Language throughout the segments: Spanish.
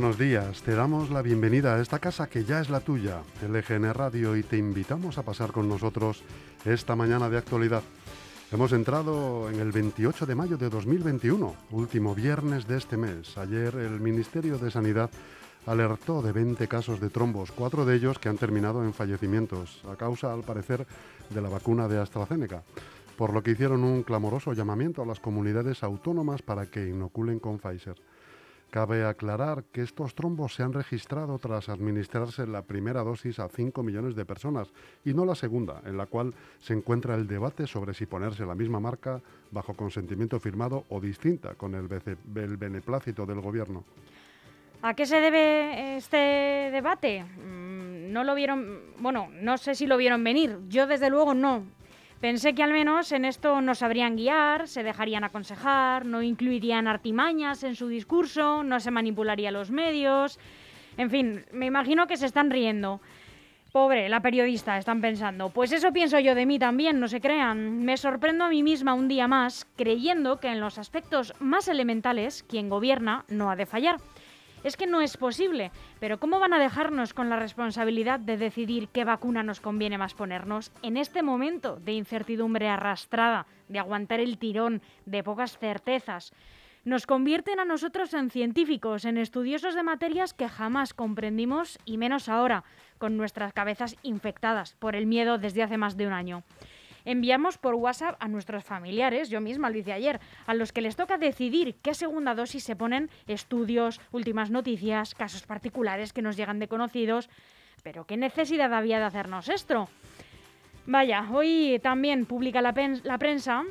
buenos días. Te damos la bienvenida a esta casa que ya es la tuya, LGN Radio, y te invitamos a pasar con nosotros esta mañana de actualidad. Hemos entrado en el 28 de mayo de 2021, último viernes de este mes. Ayer el Ministerio de Sanidad alertó de 20 casos de trombos, cuatro de ellos que han terminado en fallecimientos, a causa, al parecer, de la vacuna de AstraZeneca por lo que hicieron un clamoroso llamamiento a las comunidades autónomas para que inoculen con Pfizer. Cabe aclarar que estos trombos se han registrado tras administrarse la primera dosis a 5 millones de personas y no la segunda, en la cual se encuentra el debate sobre si ponerse la misma marca bajo consentimiento firmado o distinta con el, beneplácito del gobierno. ¿A qué se debe este debate? Mm, no lo vieron, bueno, no sé si lo vieron venir. Yo desde luego no. Pensé que al menos en esto nos sabrían guiar, se dejarían aconsejar, no incluirían artimañas en su discurso, no se manipularía los medios. En fin, me imagino que se están riendo. Pobre, la periodista, están pensando. Pues eso pienso yo de mí también, no se crean. Me sorprendo a mí misma un día más, creyendo que en los aspectos más elementales, quien gobierna no ha de fallar. Es que no es posible. Pero ¿cómo van a dejarnos con la responsabilidad de decidir qué vacuna nos conviene más ponernos en este momento de incertidumbre arrastrada, de aguantar el tirón, de pocas certezas? Nos convierten a nosotros en científicos, en estudiosos de materias que jamás comprendimos y menos ahora, con nuestras cabezas infectadas por el miedo desde hace más de un año enviamos por WhatsApp a nuestros familiares, yo misma lo hice ayer, a los que les toca decidir qué segunda dosis se ponen estudios, últimas noticias, casos particulares que nos llegan de conocidos. Pero ¿qué necesidad había de hacernos esto? Vaya, hoy también publica la, la prensa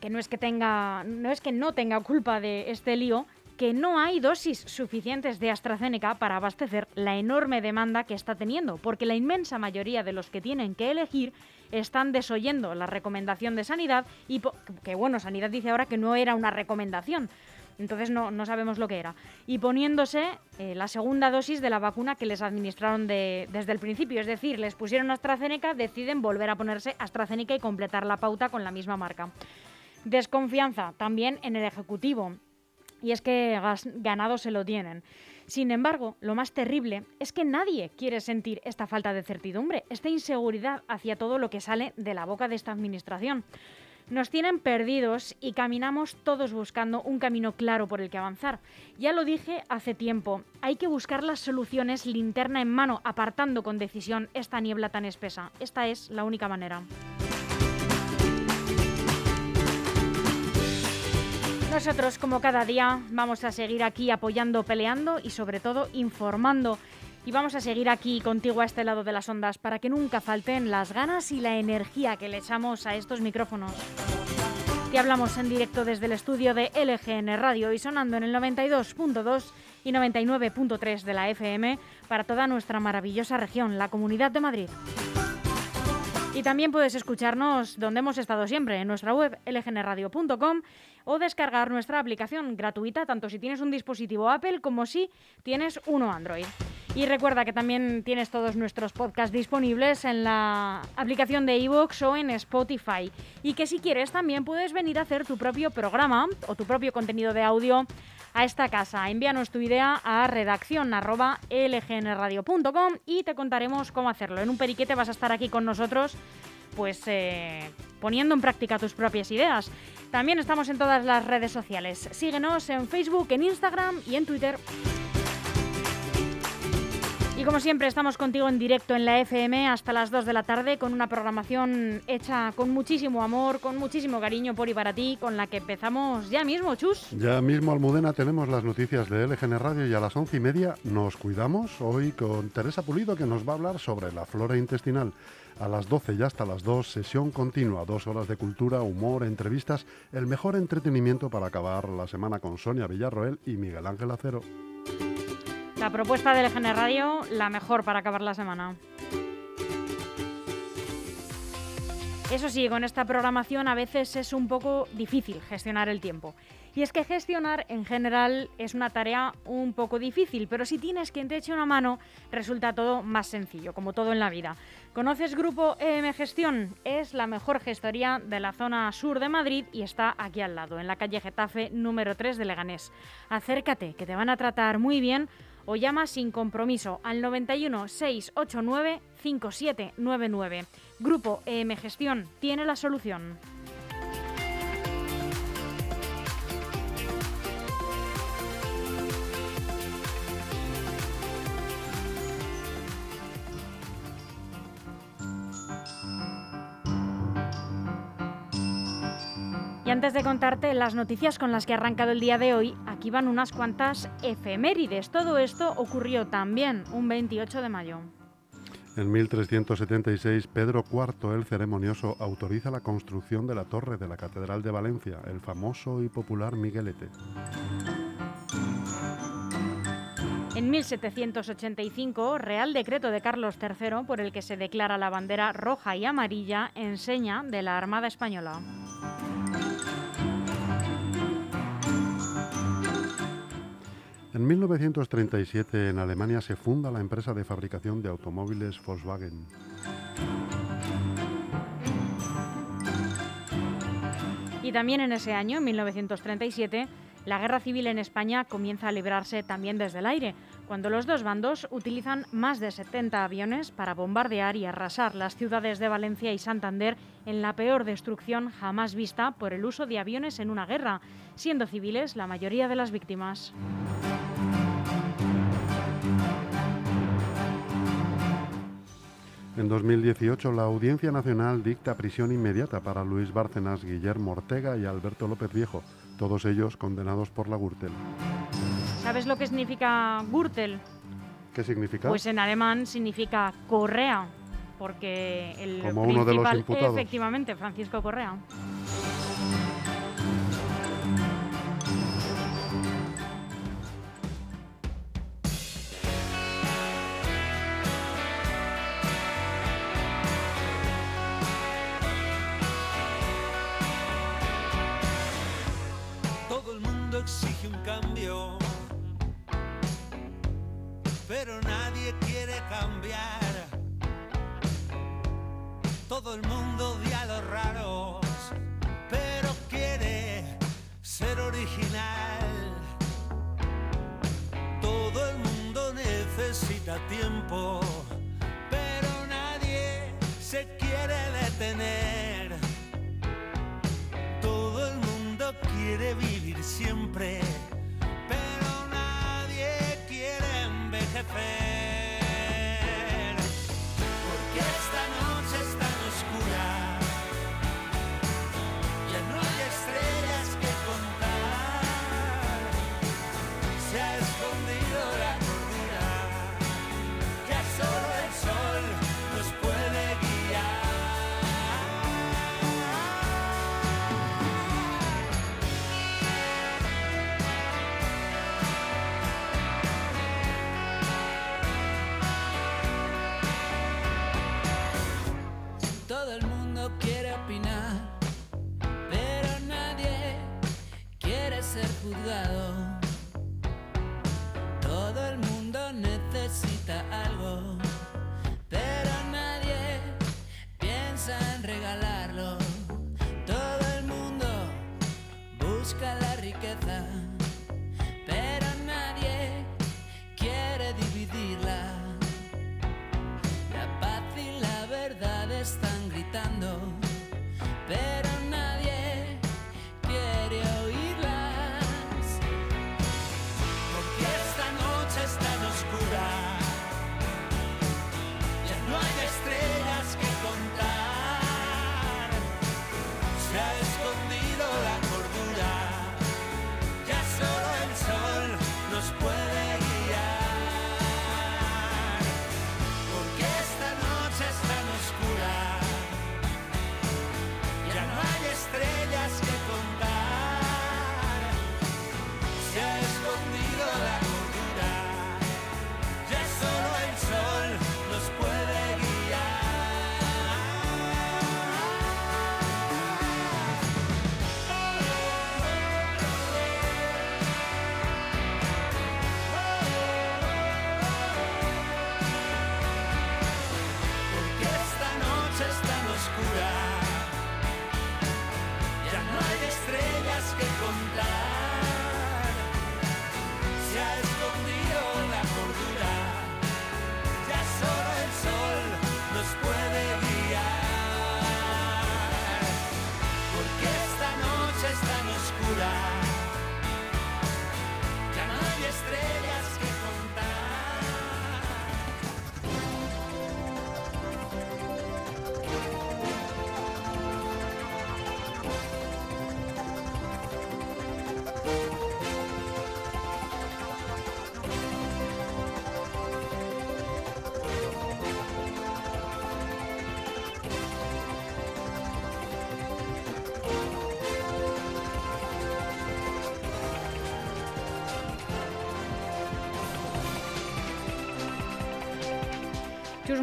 que no es que tenga no es que no tenga culpa de este lío, que no hay dosis suficientes de AstraZeneca para abastecer la enorme demanda que está teniendo, porque la inmensa mayoría de los que tienen que elegir están desoyendo la recomendación de Sanidad y que bueno, Sanidad dice ahora que no era una recomendación. Entonces no, no sabemos lo que era. Y poniéndose eh, la segunda dosis de la vacuna que les administraron desde el principio. Es decir, les pusieron AstraZeneca, deciden volver a ponerse AstraZeneca y completar la pauta con la misma marca. Desconfianza también en el Ejecutivo. Y es que ganado se lo tienen. Sin embargo, lo más terrible es que nadie quiere sentir esta falta de certidumbre, esta inseguridad hacia todo lo que sale de la boca de esta administración. Nos tienen perdidos y caminamos todos buscando un camino claro por el que avanzar. Ya lo dije hace tiempo, hay que buscar las soluciones linterna en mano, apartando con decisión esta niebla tan espesa. Esta es la única manera. Nosotros, como cada día, vamos a seguir aquí apoyando, peleando y sobre todo informando. Y vamos a seguir aquí contigo a este lado de las ondas para que nunca falten las ganas y la energía que le echamos a estos micrófonos. Te hablamos en directo desde el estudio de LGN Radio y sonando en el 92.2 y 99.3 de la FM para toda nuestra maravillosa región, la Comunidad de Madrid. Y también puedes escucharnos donde hemos estado siempre, en nuestra web lgnradio.com o descargar nuestra aplicación gratuita, tanto si tienes un dispositivo Apple como si tienes uno Android. Y recuerda que también tienes todos nuestros podcasts disponibles en la aplicación de iVoox o en Spotify. Y que si quieres también puedes venir a hacer tu propio programa o tu propio contenido de audio a esta casa. Envíanos tu idea a redacción y te contaremos cómo hacerlo. En un periquete vas a estar aquí con nosotros, pues eh, poniendo en práctica tus propias ideas. También estamos en todas las redes sociales. Síguenos en Facebook, en Instagram y en Twitter. Y como siempre estamos contigo en directo en la FM hasta las 2 de la tarde con una programación hecha con muchísimo amor, con muchísimo cariño por y para ti, con la que empezamos ya mismo, Chus. Ya mismo, Almudena, tenemos las noticias de LGN Radio y a las once y media nos cuidamos hoy con Teresa Pulido que nos va a hablar sobre la flora intestinal. A las 12 y hasta las 2, sesión continua, dos horas de cultura, humor, entrevistas, el mejor entretenimiento para acabar la semana con Sonia Villarroel y Miguel Ángel Acero. La propuesta del EGN Radio, la mejor para acabar la semana. Eso sí, con esta programación a veces es un poco difícil gestionar el tiempo. Y es que gestionar en general es una tarea un poco difícil, pero si tienes quien te eche una mano, resulta todo más sencillo, como todo en la vida. ¿Conoces Grupo EM Gestión? Es la mejor gestoría de la zona sur de Madrid y está aquí al lado, en la calle Getafe número 3 de Leganés. Acércate, que te van a tratar muy bien o llama sin compromiso al 91 689 5799. Grupo EM Gestión tiene la solución. Antes de contarte las noticias con las que ha arrancado el día de hoy, aquí van unas cuantas efemérides. Todo esto ocurrió también un 28 de mayo. En 1376, Pedro IV el Ceremonioso autoriza la construcción de la torre de la Catedral de Valencia, el famoso y popular Miguelete. En 1785, Real Decreto de Carlos III por el que se declara la bandera roja y amarilla en seña de la Armada Española. En 1937 en Alemania se funda la empresa de fabricación de automóviles Volkswagen. Y también en ese año, en 1937, la guerra civil en España comienza a librarse también desde el aire, cuando los dos bandos utilizan más de 70 aviones para bombardear y arrasar las ciudades de Valencia y Santander en la peor destrucción jamás vista por el uso de aviones en una guerra, siendo civiles la mayoría de las víctimas. En 2018, la Audiencia Nacional dicta prisión inmediata para Luis Bárcenas, Guillermo Ortega y Alberto López Viejo, todos ellos condenados por la Gürtel. ¿Sabes lo que significa Gürtel? ¿Qué significa? Pues en alemán significa correa, porque el Como uno de los imputados. efectivamente, Francisco Correa. Cambio, pero nadie quiere cambiar. Todo el mundo odia a los raros, pero quiere ser original. Todo el mundo necesita tiempo, pero nadie se quiere detener. Todo el mundo quiere vivir siempre, fans.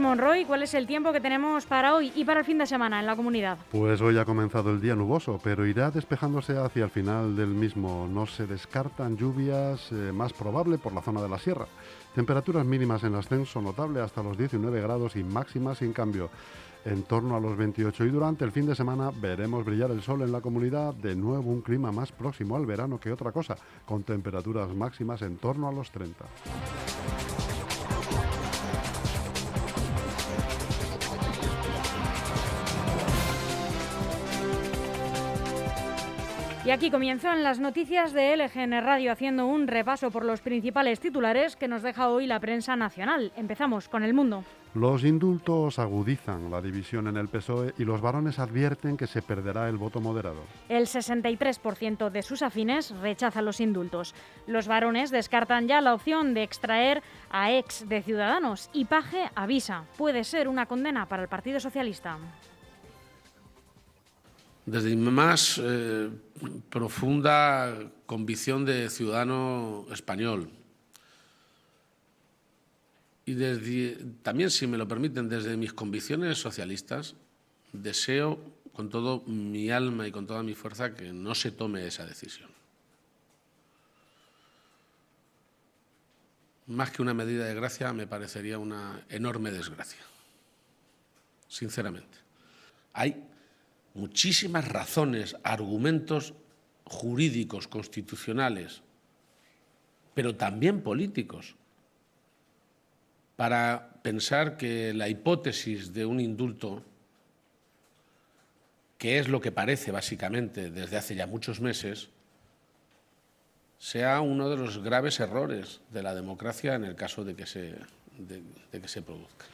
Monroy, ¿cuál es el tiempo que tenemos para hoy y para el fin de semana en la comunidad? Pues hoy ha comenzado el día nuboso, pero irá despejándose hacia el final del mismo. No se descartan lluvias, eh, más probable por la zona de la sierra. Temperaturas mínimas en ascenso notable hasta los 19 grados y máximas en cambio en torno a los 28 y durante el fin de semana veremos brillar el sol en la comunidad, de nuevo un clima más próximo al verano que otra cosa, con temperaturas máximas en torno a los 30. Y aquí comienzan las noticias de LGN Radio haciendo un repaso por los principales titulares que nos deja hoy la prensa nacional. Empezamos con el mundo. Los indultos agudizan la división en el PSOE y los varones advierten que se perderá el voto moderado. El 63% de sus afines rechaza los indultos. Los varones descartan ya la opción de extraer a ex de Ciudadanos y Paje avisa, puede ser una condena para el Partido Socialista. Desde más eh, profunda convicción de ciudadano español y también, si me lo permiten, desde mis convicciones socialistas, deseo con todo mi alma y con toda mi fuerza que no se tome esa decisión. Más que una medida de gracia, me parecería una enorme desgracia, sinceramente. Hay muchísimas razones, argumentos jurídicos, constitucionales, pero también políticos, para pensar que la hipótesis de un indulto, que es lo que parece básicamente desde hace ya muchos meses, sea uno de los graves errores de la democracia en el caso de que se, de, que se produzca.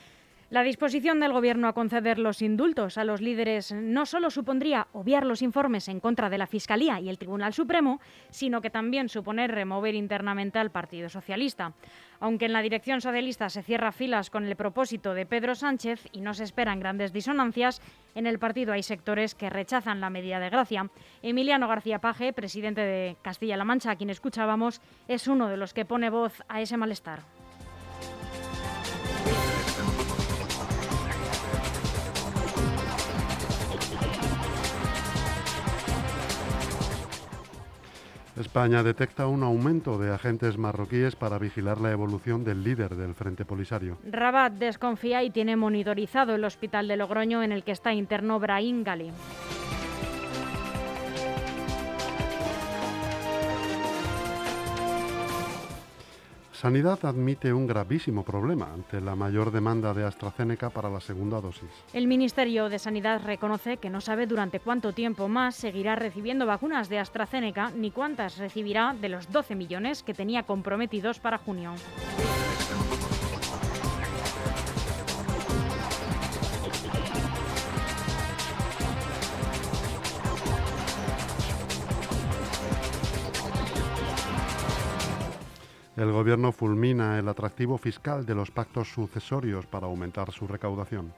La disposición del Gobierno a conceder los indultos a los líderes no solo supondría obviar los informes en contra de la Fiscalía y el Tribunal Supremo, sino que también suponer remover internamente al Partido Socialista. Aunque en la dirección socialista se cierra filas con el propósito de Pedro Sánchez y no se esperan grandes disonancias, en el partido hay sectores que rechazan la medida de gracia. Emiliano García Paje, presidente de Castilla-La Mancha, a quien escuchábamos, es uno de los que pone voz a ese malestar. España detecta un aumento de agentes marroquíes para vigilar la evolución del líder del Frente Polisario. Rabat desconfía y tiene monitorizado el hospital de Logroño en el que está interno Brahim Gali. Sanidad admite un gravísimo problema ante la mayor demanda de AstraZeneca para la segunda dosis. El Ministerio de Sanidad reconoce que no sabe durante cuánto tiempo más seguirá recibiendo vacunas de AstraZeneca ni cuántas recibirá de los 12 millones que tenía comprometidos para junio. El Gobierno fulmina el atractivo fiscal de los pactos sucesorios para aumentar su recaudación.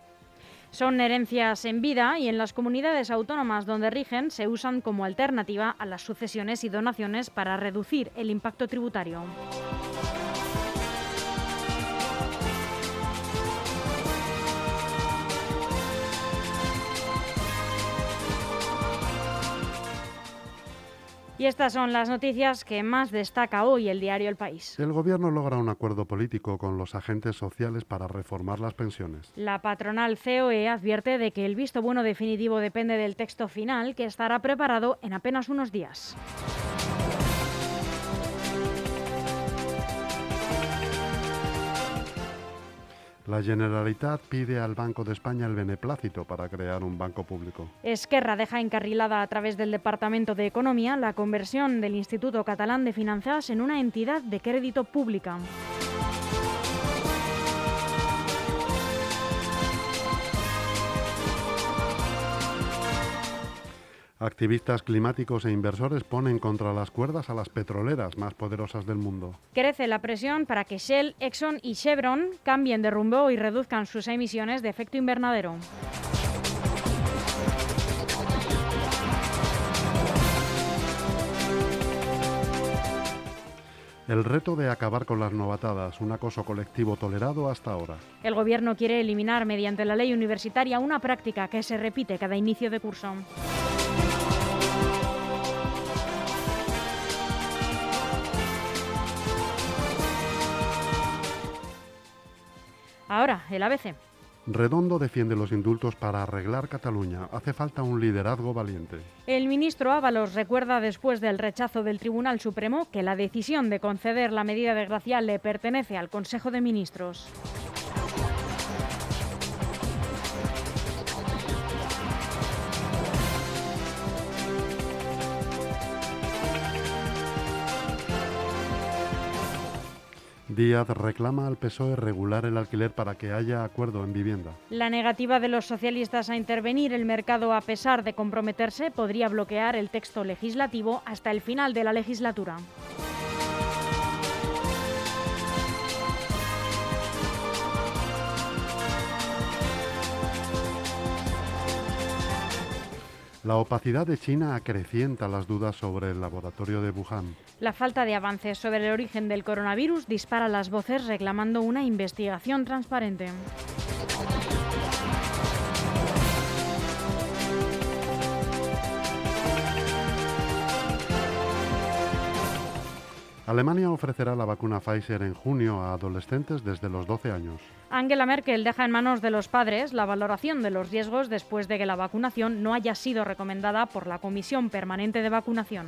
Son herencias en vida y en las comunidades autónomas donde rigen se usan como alternativa a las sucesiones y donaciones para reducir el impacto tributario. Y estas son las noticias que más destaca hoy el diario El País. El Gobierno logra un acuerdo político con los agentes sociales para reformar las pensiones. La patronal COE advierte de que el visto bueno definitivo depende del texto final, que estará preparado en apenas unos días. La Generalitat pide al Banco de España el beneplácito para crear un banco público. Esquerra deja encarrilada a través del Departamento de Economía la conversión del Instituto Catalán de Finanzas en una entidad de crédito pública. Activistas climáticos e inversores ponen contra las cuerdas a las petroleras más poderosas del mundo. Crece la presión para que Shell, Exxon y Chevron cambien de rumbo y reduzcan sus emisiones de efecto invernadero. El reto de acabar con las novatadas, un acoso colectivo tolerado hasta ahora. El Gobierno quiere eliminar mediante la ley universitaria una práctica que se repite cada inicio de curso. Ahora, el ABC. Redondo defiende los indultos para arreglar Cataluña. Hace falta un liderazgo valiente. El ministro Ábalos recuerda después del rechazo del Tribunal Supremo que la decisión de conceder la medida de gracia le pertenece al Consejo de Ministros. Díaz reclama al PSOE regular el alquiler para que haya acuerdo en vivienda. La negativa de los socialistas a intervenir el mercado a pesar de comprometerse podría bloquear el texto legislativo hasta el final de la legislatura. La opacidad de China acrecienta las dudas sobre el laboratorio de Wuhan. La falta de avances sobre el origen del coronavirus dispara las voces reclamando una investigación transparente. Alemania ofrecerá la vacuna Pfizer en junio a adolescentes desde los 12 años. Angela Merkel deja en manos de los padres la valoración de los riesgos después de que la vacunación no haya sido recomendada por la Comisión Permanente de Vacunación.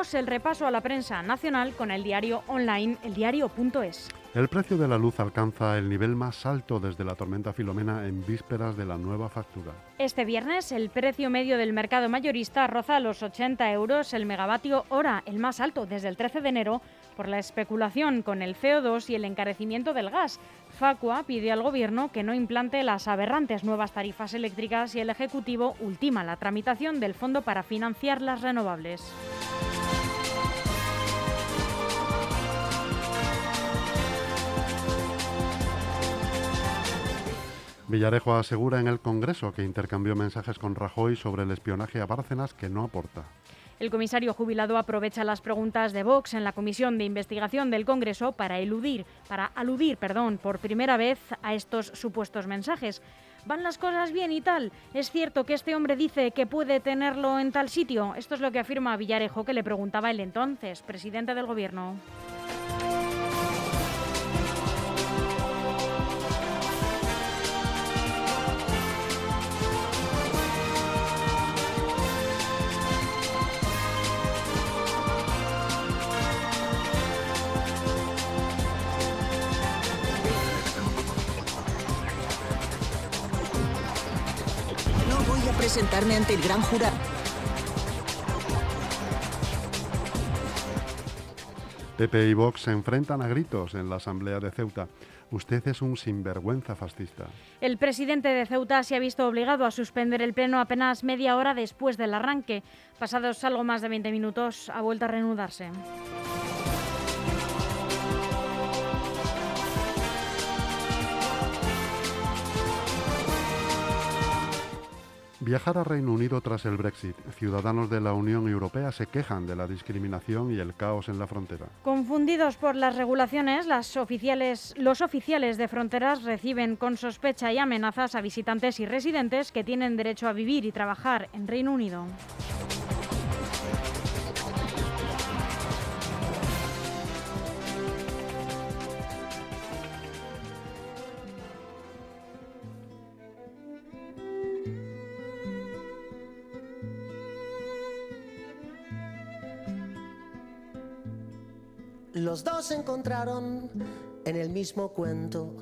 El repaso a la prensa nacional con el diario online eldiario.es. El precio de la luz alcanza el nivel más alto desde la tormenta Filomena en vísperas de la nueva factura. Este viernes el precio medio del mercado mayorista roza los 80 euros el megavatio hora, el más alto desde el 13 de enero, por la especulación con el CO2 y el encarecimiento del gas. Facua pide al Gobierno que no implante las aberrantes nuevas tarifas eléctricas y el Ejecutivo ultima la tramitación del fondo para financiar las renovables. Villarejo asegura en el Congreso que intercambió mensajes con Rajoy sobre el espionaje a Bárcenas que no aporta. El comisario jubilado aprovecha las preguntas de Vox en la Comisión de Investigación del Congreso para eludir, para aludir, perdón, por primera vez a estos supuestos mensajes. ¿Van las cosas bien y tal? ¿Es cierto que este hombre dice que puede tenerlo en tal sitio? Esto es lo que afirma Villarejo que le preguntaba el entonces presidente del Gobierno. Ante el gran jurado. PP y Vox se enfrentan a gritos en la Asamblea de Ceuta. Usted es un sinvergüenza fascista. El presidente de Ceuta se ha visto obligado a suspender el pleno apenas media hora después del arranque. Pasados algo más de 20 minutos, ha vuelto a reanudarse. Viajar a Reino Unido tras el Brexit. Ciudadanos de la Unión Europea se quejan de la discriminación y el caos en la frontera. Confundidos por las regulaciones, los oficiales de fronteras reciben con sospecha y amenazas a visitantes y residentes que tienen derecho a vivir y trabajar en Reino Unido. Los dos se encontraron en el mismo cuento.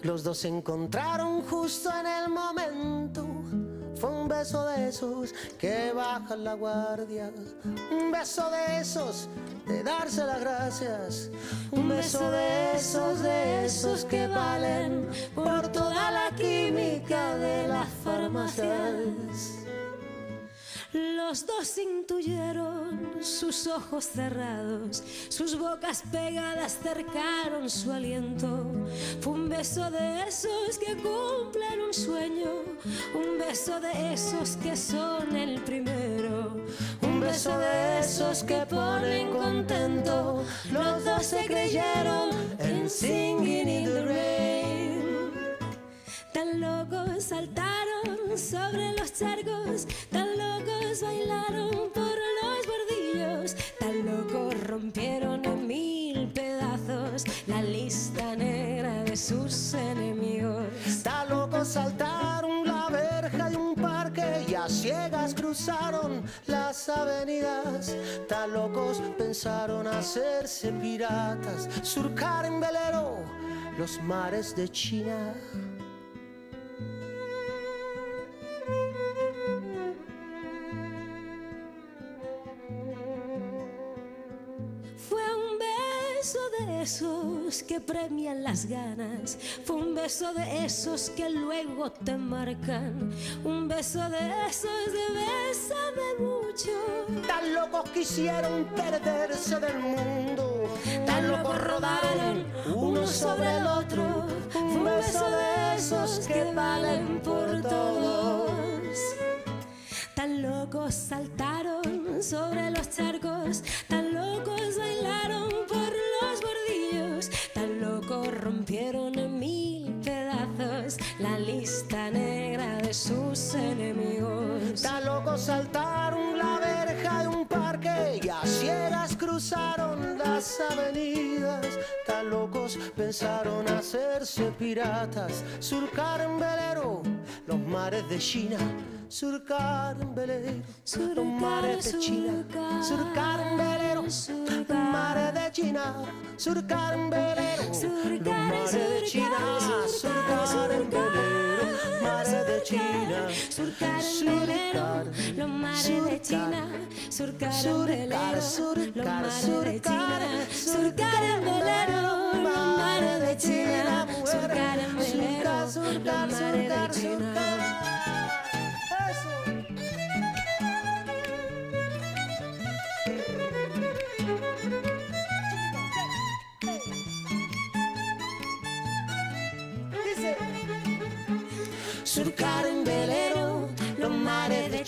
Los dos se encontraron justo en el momento. Fue un beso de esos que bajan la guardia. Un beso de esos de darse las gracias. Un beso de esos, de esos que valen por toda la química de las farmacias. Los dos intuyeron sus ojos cerrados, sus bocas pegadas cercaron su aliento. Fue un beso de esos que cumplen un sueño, un beso de esos que son el primero. Un beso de esos que ponen contento, los dos se creyeron en Singing in the Rain. Tan locos saltaron sobre los charcos, tan locos bailaron por los bordillos, tan locos rompieron en mil pedazos la lista negra de sus enemigos. Tan locos saltaron la verja de un parque y a ciegas cruzaron las avenidas. Tan locos pensaron hacerse piratas, surcar en velero los mares de China. Beso de esos que premian las ganas. Fue un beso de esos que luego te marcan. Un beso de esos de bésame mucho. Tan locos quisieron perderse del mundo, tan locos rodaron uno sobre el otro. Fue un beso de esos que valen por todos. Tan locos saltaron sobre los charcos, tan sus enemigos. Locos saltaron la verja de un parque y a ciegas cruzaron las avenidas. Tan locos pensaron hacerse piratas, surcar en velero los mares de China. Surcar en velero los mares de China. Surcar en velero los mares de China. Surcar en velero los mares de China. Surcar en velero mares de China. Surcar en velero los mares de China, surcar en velero los mares de China, surcar en velero los mares de China, surcar en velero los mares de China.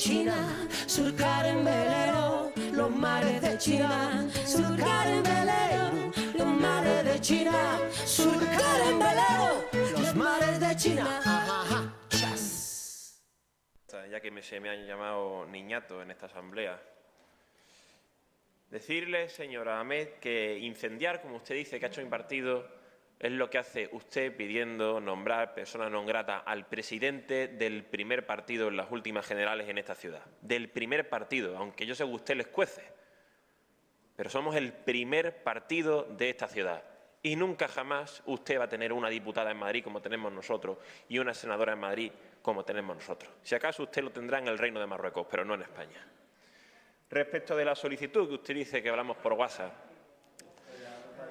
China, surcar en velero los mares de China, surcar en velero los mares de China, surcar en velero los mares de China. Ajá, ajá, chas. ya que me- se me han llamado niñato en esta asamblea. Decirle, señora Ahmed, que incendiar, como usted dice que ha hecho mi partido, es lo que hace usted pidiendo nombrar persona non grata al presidente del primer partido en las últimas generales en esta ciudad. Del primer partido, aunque yo sé que usted les cuece. Pero somos el primer partido de esta ciudad. Y nunca jamás usted va a tener una diputada en Madrid como tenemos nosotros y una senadora en Madrid como tenemos nosotros. Si acaso usted lo tendrá en el Reino de Marruecos, pero no en España. Respecto de la solicitud que usted dice que hablamos por WhatsApp.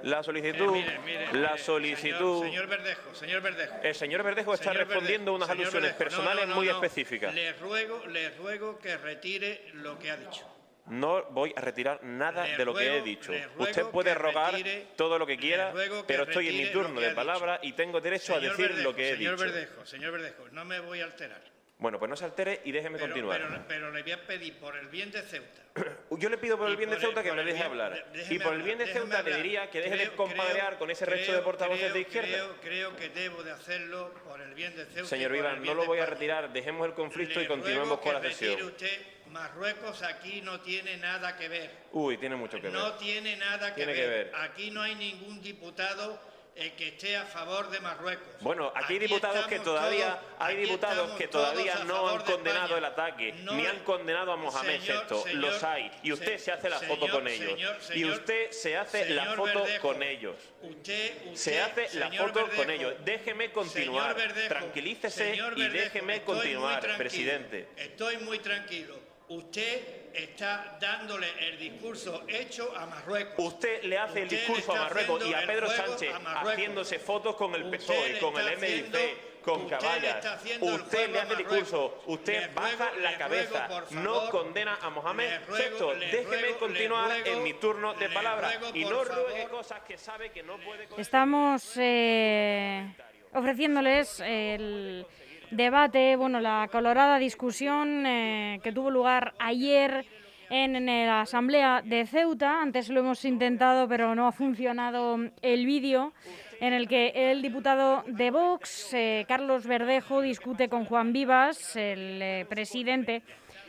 La solicitud, Mire, mire, mire, la mire, solicitud. Señor, señor Verdejo, señor Verdejo. El señor Verdejo está Señor respondiendo a unas señor alusiones Verdejo, personales no, no, muy no. específicas. Le ruego, le ruego que retire lo que ha dicho. No voy a retirar nada Le de lo que he ruego- dicho. ruego Usted puede rogar retire- todo lo que quiera, ruego que pero estoy en mi turno de palabra y tengo derecho a Señor decir Verdejo, lo que he señor dicho. Verdejo, señor Verdejo, no me voy a alterar. Bueno, pues no se altere y déjeme Pero, continuar. pero- pero le voy a pedir por el bien de Ceuta. Yo le pido por el bien de el- Ceuta que me deje bien- hablar. Y por el bien de Ceuta le diría que deje de compadrear creo- con ese resto creo- de portavoces de izquierda. Creo, que debo de hacerlo por el bien de Ceuta. Señor Iván, no lo voy a retirar. Dejemos el conflicto Le y continuemos con la sesión. usted, Marruecos aquí no tiene nada que ver. Uy, tiene mucho que ver. No tiene nada que, Tiene ver. que ver. Aquí no hay ningún diputado eh, que esté a favor de Marruecos. Bueno, aquí hay diputados que todavía todos- hay diputados que todavía no han de condenado el ataque, No ni han condenado a Mohamed Señor- VI. señor- Los hay. Y usted se hace la foto con ellos. y usted se hace la foto Verdejo, con ellos. Usted, usted, Se hace la foto con ellos. Déjeme continuar. Verdejo, Tranquilícese y déjeme continuar, presidente. Estoy muy tranquilo. Usted está dándole el discurso hecho a Marruecos. Usted le hace el discurso a Marruecos y a Pedro Sánchez a haciéndose fotos con el PSOE, con el MDC, con usted Caballas. está haciendo el Usted le hace el discurso, usted baja la cabeza, ruego, no condena a Mohamed VI. Déjeme ruego- continuar en mi turno de palabra y no ruegue cosas que sabe que no puede Estamos eh, ofreciéndoles el debate, bueno, la colorada discusión eh, que tuvo lugar ayer en, la Asamblea de Ceuta. Antes lo hemos intentado, pero no ha funcionado el vídeo en el que el diputado de Vox, eh, Carlos Verdejo, discute con Juan Vivas, el eh, presidente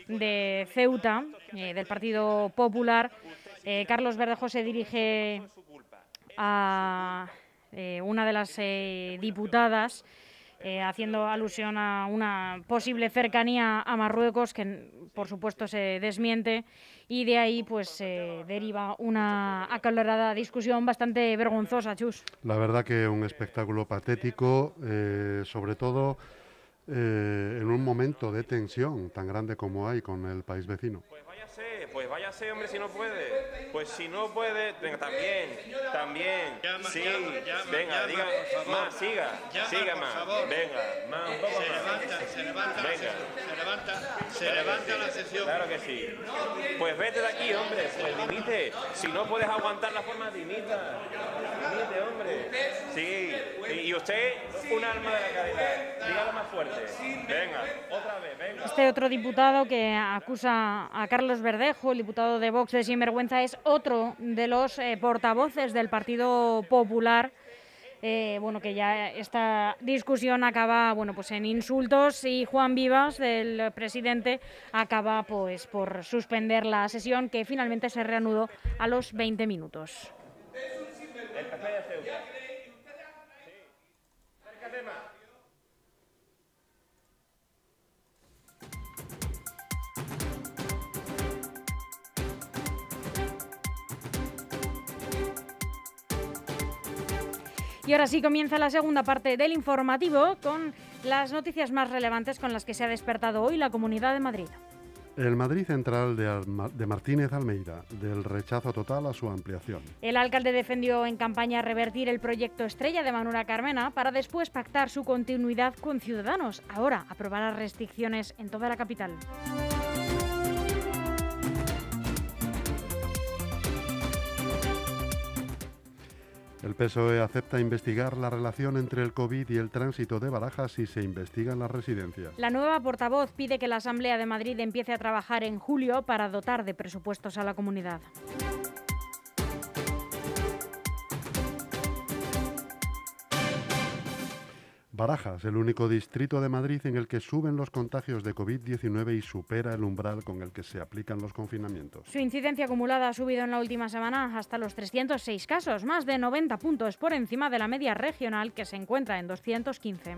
de Ceuta, del Partido Popular. Carlos Verdejo se dirige a una de las diputadas, eh, haciendo alusión a una posible cercanía a Marruecos, que por supuesto se desmiente, y de ahí pues se deriva una acalorada discusión bastante vergonzosa, Chus. La verdad que un espectáculo patético, eh, sobre todo eh, en un momento de tensión tan grande como hay con el país vecino. Pues váyase, pues váyase, hombre, si no puede. Pues si no puede, venga, también, también. Llama, sí, llama, llama, venga, llama, diga, más, siga, Llama, siga más, venga, más, un poco Se más. levanta, se levanta la Venga. sesión. Se levanta, se Claro que levanta sí, la sesión. Claro que sí. Pues vete de aquí, hombre, pues dimite. Si no puedes aguantar la forma, dimita. Dimite, hombre. Sí, y- usted, un alma de la fuerte. Venga, otra vez, venga. Este otro diputado que acusa a Carlos Verdejo, el diputado de Vox de Sinvergüenza, es otro de los eh, portavoces del Partido Popular. Eh, bueno, que ya esta discusión acaba, bueno, pues en insultos y Juan Vivas, del presidente, acaba pues por suspender la sesión que finalmente se reanudó a los 20 minutos. El Y ahora sí comienza la segunda parte del informativo con las noticias más relevantes con las que se ha despertado hoy la Comunidad de Madrid. El Madrid Central de, Martínez Almeida, del rechazo total a su ampliación. El alcalde defendió en campaña revertir el proyecto estrella de Manuela Carmena para después pactar su continuidad con Ciudadanos. Ahora aprobará restricciones en toda la capital. PSOE acepta investigar la relación entre el COVID y el tránsito de barajas si se investigan las residencias. La nueva portavoz pide que la Asamblea de Madrid empiece a trabajar en julio para dotar de presupuestos a la comunidad. Barajas, el único distrito de Madrid en el que suben los contagios de COVID-19 y supera el umbral con el que se aplican los confinamientos. Su incidencia acumulada ha subido en la última semana hasta los 306 casos, más de 90 puntos por encima de la media regional que se encuentra en 215.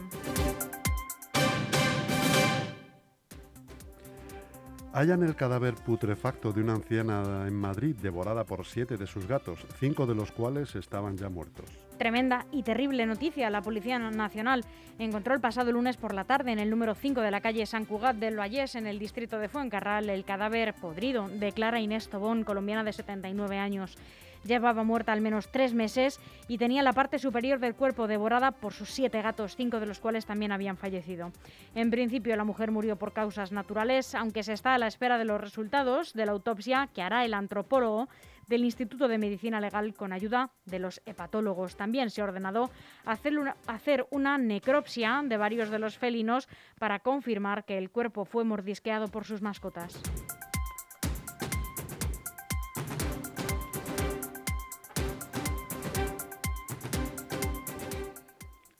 Hallan el cadáver putrefacto de una anciana en Madrid devorada por siete de sus gatos, cinco de los cuales estaban ya muertos. Tremenda y terrible noticia. La Policía Nacional encontró el pasado lunes por la tarde en el número 5 de la calle San Cugat del Vallés, en el distrito de Fuencarral, el cadáver podrido de Clara Inés Tobón, colombiana de 79 años. Llevaba muerta al menos tres meses y tenía la parte superior del cuerpo devorada por sus siete gatos, cinco de los cuales también habían fallecido. En principio, la mujer murió por causas naturales, aunque se está a la espera de los resultados de la autopsia que hará el antropólogo del Instituto de Medicina Legal con ayuda de los hepatólogos. También se ha ordenado hacer una, hacer una necropsia de varios de los felinos para confirmar que el cuerpo fue mordisqueado por sus mascotas.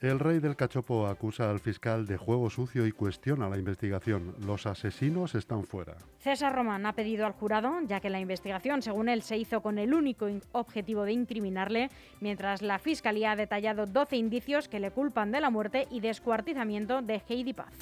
El rey del cachopo acusa al fiscal de juego sucio y cuestiona la investigación. Los asesinos están fuera. César Román ha pedido al jurado, ya que la investigación, según él, se hizo con el único objetivo de incriminarle, mientras la fiscalía ha detallado 12 indicios que le culpan de la muerte y descuartizamiento de Heidi Paz.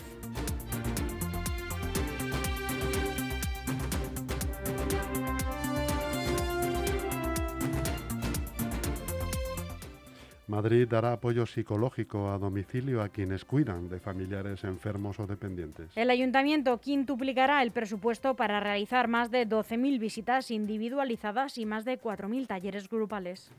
Madrid dará apoyo psicológico a domicilio a quienes cuidan de familiares enfermos o dependientes. El ayuntamiento quintuplicará el presupuesto para realizar más de 12.000 visitas individualizadas y más de 4.000 talleres grupales.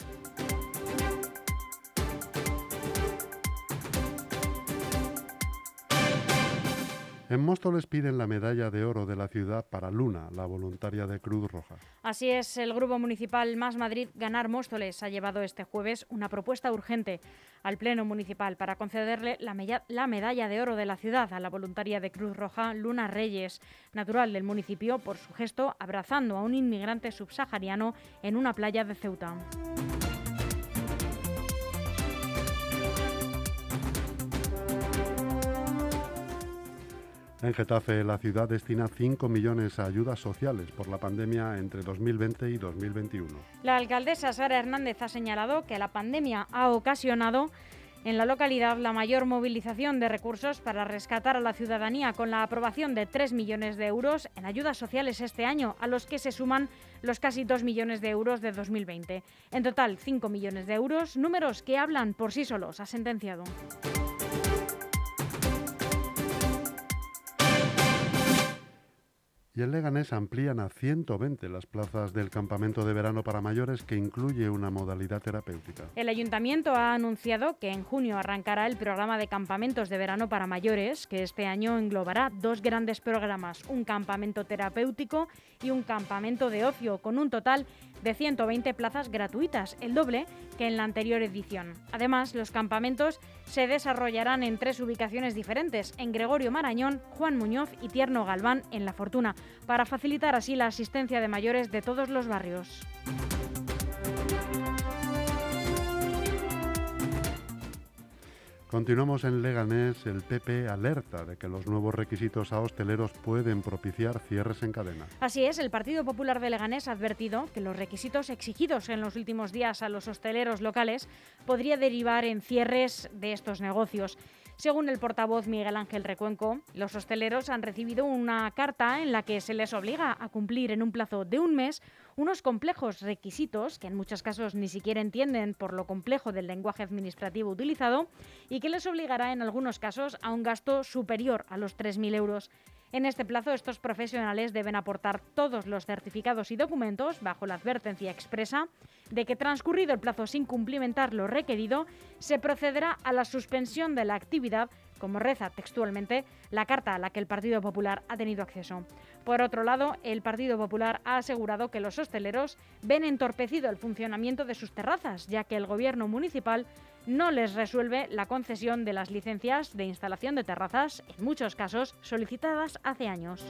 En Móstoles piden la medalla de oro de la ciudad para Luna, la voluntaria de Cruz Roja. Así es, el Grupo Municipal Más Madrid Ganar Móstoles ha llevado este jueves una propuesta urgente al Pleno Municipal para concederle la, la medalla de oro de la ciudad a la voluntaria de Cruz Roja Luna Reyes, natural del municipio, por su gesto abrazando a un inmigrante subsahariano en una playa de Ceuta. En Getafe, la ciudad destina 5 millones a ayudas sociales por la pandemia entre 2020 y 2021. La alcaldesa Sara Hernández ha señalado que la pandemia ha ocasionado en la localidad la mayor movilización de recursos para rescatar a la ciudadanía con la aprobación de 3 millones de euros en ayudas sociales este año, a los que se suman los casi 2 millones de euros de 2020. En total, 5 millones de euros, números que hablan por sí solos, ha sentenciado. Y en Leganés amplían a 120 las plazas del campamento de verano para mayores que incluye una modalidad terapéutica. El ayuntamiento ha anunciado que en junio arrancará el programa de campamentos de verano para mayores, que este año englobará dos grandes programas, un campamento terapéutico y un campamento de ocio, con un total de 120 plazas gratuitas, el doble que en la anterior edición. Además, los campamentos se desarrollarán en tres ubicaciones diferentes, en Gregorio Marañón, Juan Muñoz y Tierno Galván, en La Fortuna, para facilitar así la asistencia de mayores de todos los barrios. Continuamos en Leganés, el PP alerta de que los nuevos requisitos a hosteleros pueden propiciar cierres en cadena. Así es, el Partido Popular de Leganés ha advertido que los requisitos exigidos en los últimos días a los hosteleros locales podría derivar en cierres de estos negocios. Según el portavoz Miguel Ángel Recuenco, los hosteleros han recibido una carta en la que se les obliga a cumplir en un plazo de un mes unos complejos requisitos que en muchos casos ni siquiera entienden por lo complejo del lenguaje administrativo utilizado y que les obligará en algunos casos a un gasto superior a los 3.000 euros. En este plazo, estos profesionales deben aportar todos los certificados y documentos bajo la advertencia expresa de que transcurrido el plazo sin cumplimentar lo requerido, se procederá a la suspensión de la actividad, como reza textualmente la carta a la que el Partido Popular ha tenido acceso. Por otro lado, el Partido Popular ha asegurado que los hosteleros ven entorpecido el funcionamiento de sus terrazas, ya que el gobierno municipal no les resuelve la concesión de las licencias de instalación de terrazas, en muchos casos solicitadas hace años.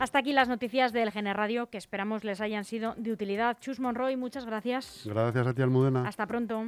Hasta aquí las noticias del Gener Radio, que esperamos les hayan sido de utilidad. Chus Monroy, muchas gracias. Gracias a ti, Almudena. Hasta pronto.